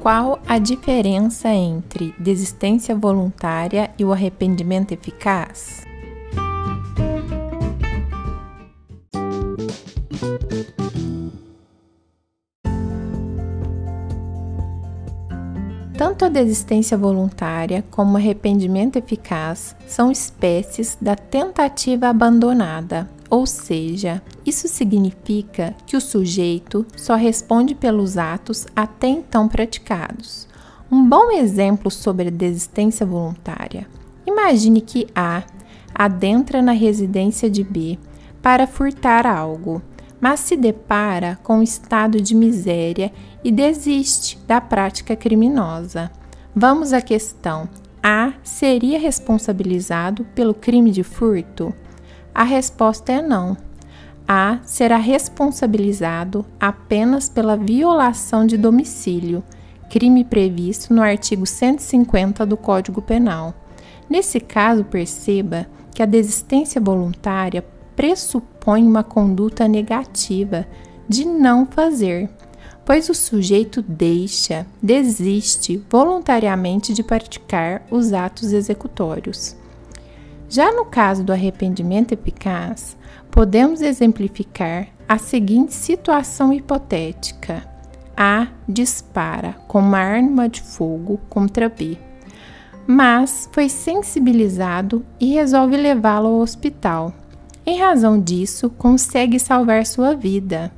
Qual a diferença entre desistência voluntária e o arrependimento eficaz? Tanto a desistência voluntária como o arrependimento eficaz são espécies da tentativa abandonada, ou seja, isso significa que o sujeito só responde pelos atos até então praticados. Um bom exemplo sobre a desistência voluntária. Imagine que A adentra na residência de B para furtar algo mas se depara com um estado de miséria e desiste da prática criminosa. Vamos à questão: A seria responsabilizado pelo crime de furto? A resposta é não. A será responsabilizado apenas pela violação de domicílio, crime previsto no artigo 150 do Código Penal. Nesse caso, perceba que a desistência voluntária pressupõe uma conduta negativa de não fazer, pois o sujeito deixa, desiste voluntariamente de praticar os atos executórios. Já no caso do arrependimento eficaz, podemos exemplificar a seguinte situação hipotética: A dispara com uma arma de fogo contra B, mas foi sensibilizado e resolve levá-lo ao hospital em razão disso, consegue salvar sua vida.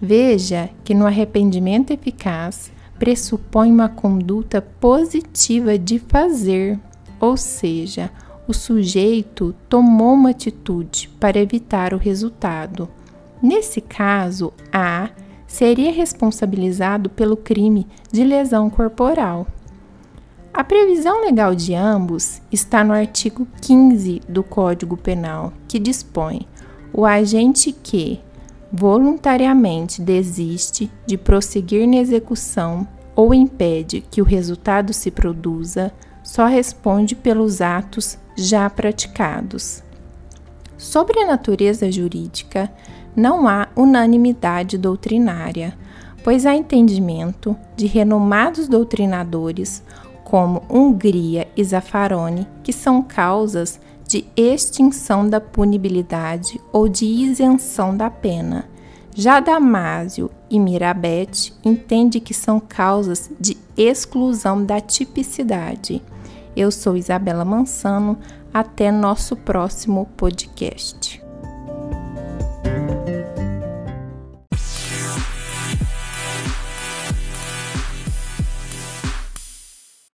Veja que no arrependimento eficaz pressupõe uma conduta positiva de fazer, ou seja, o sujeito tomou uma atitude para evitar o resultado. Nesse caso, A seria responsabilizado pelo crime de lesão corporal. A previsão legal de ambos está no artigo 15 do Código Penal, que dispõe: o agente que voluntariamente desiste de prosseguir na execução ou impede que o resultado se produza, só responde pelos atos já praticados. Sobre a natureza jurídica, não há unanimidade doutrinária, pois há entendimento de renomados doutrinadores como Hungria e Zaffaroni, que são causas de extinção da punibilidade ou de isenção da pena. Já Damásio e Mirabete entende que são causas de exclusão da tipicidade. Eu sou Isabela Mansano, até nosso próximo podcast.